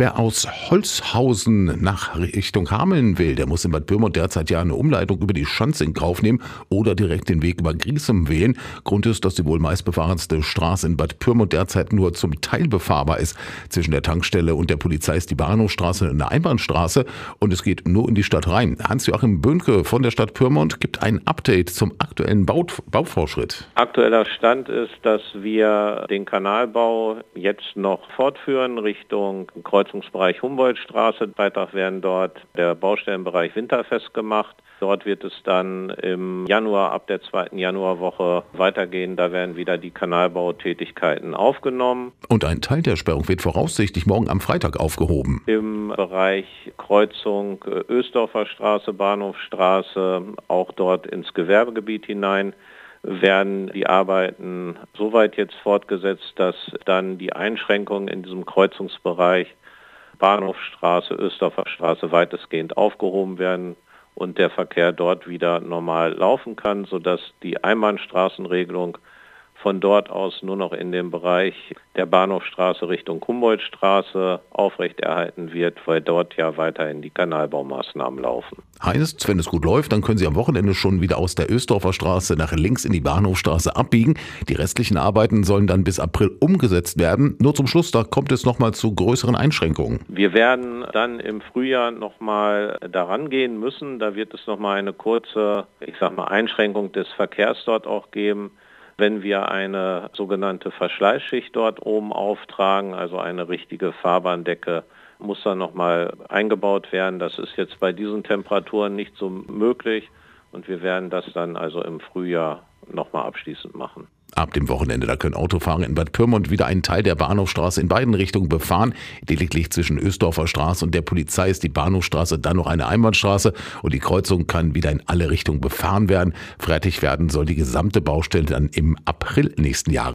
Wer aus Holzhausen nach Richtung Hameln will, der muss in Bad Pyrmont derzeit ja eine Umleitung über die Schanze in Kauf nehmen oder direkt den Weg über Griesem wählen. Grund ist, dass die wohl meistbefahrenste Straße in Bad Pyrmont derzeit nur zum Teil befahrbar ist. Zwischen der Tankstelle und der Polizei ist die Bahnhofstraße eine Einbahnstraße und es geht nur in die Stadt rein. Hans-Joachim Böhnke von der Stadt Pyrmont gibt ein Update zum aktuellen Bau Bauvorschritt. Aktueller Stand ist, dass wir den Kanalbau jetzt noch fortführen Richtung Kreuzungsbereich Humboldtstraße. Beitrag werden dort der Baustellenbereich Winterfest gemacht. Dort wird es dann im Januar, ab der zweiten Januarwoche weitergehen. Da werden wieder die Kanalbautätigkeiten aufgenommen. Und ein Teil der Sperrung wird voraussichtlich morgen am Freitag aufgehoben. Im Bereich Kreuzung Ösdorfer Straße, Bahnhofstraße, auch dort ins Gewerbegebiet hinein werden die Arbeiten soweit jetzt fortgesetzt, dass dann die Einschränkungen in diesem Kreuzungsbereich Bahnhofstraße, Ösdorfer Straße weitestgehend aufgehoben werden und der Verkehr dort wieder normal laufen kann, sodass die Einbahnstraßenregelung von dort aus nur noch in dem Bereich der Bahnhofstraße Richtung Humboldtstraße aufrechterhalten wird, weil dort ja weiterhin die Kanalbaumaßnahmen laufen. Heißt, wenn es gut läuft, dann können Sie am Wochenende schon wieder aus der Ösdorfer Straße nach links in die Bahnhofstraße abbiegen. Die restlichen Arbeiten sollen dann bis April umgesetzt werden. Nur zum Schluss, da kommt es nochmal zu größeren Einschränkungen. Wir werden dann im Frühjahr nochmal daran gehen müssen. Da wird es nochmal eine kurze, ich sag mal, Einschränkung des Verkehrs dort auch geben wenn wir eine sogenannte Verschleißschicht dort oben auftragen, also eine richtige Fahrbahndecke, muss dann nochmal eingebaut werden. Das ist jetzt bei diesen Temperaturen nicht so möglich und wir werden das dann also im Frühjahr nochmal abschließend machen. Ab dem Wochenende, da können Autofahrer in Bad Pyrmont wieder einen Teil der Bahnhofstraße in beiden Richtungen befahren. Lediglich zwischen Ösdorfer Straße und der Polizei ist die Bahnhofstraße dann noch eine Einbahnstraße und die Kreuzung kann wieder in alle Richtungen befahren werden. Fertig werden soll die gesamte Baustelle dann im April nächsten Jahres.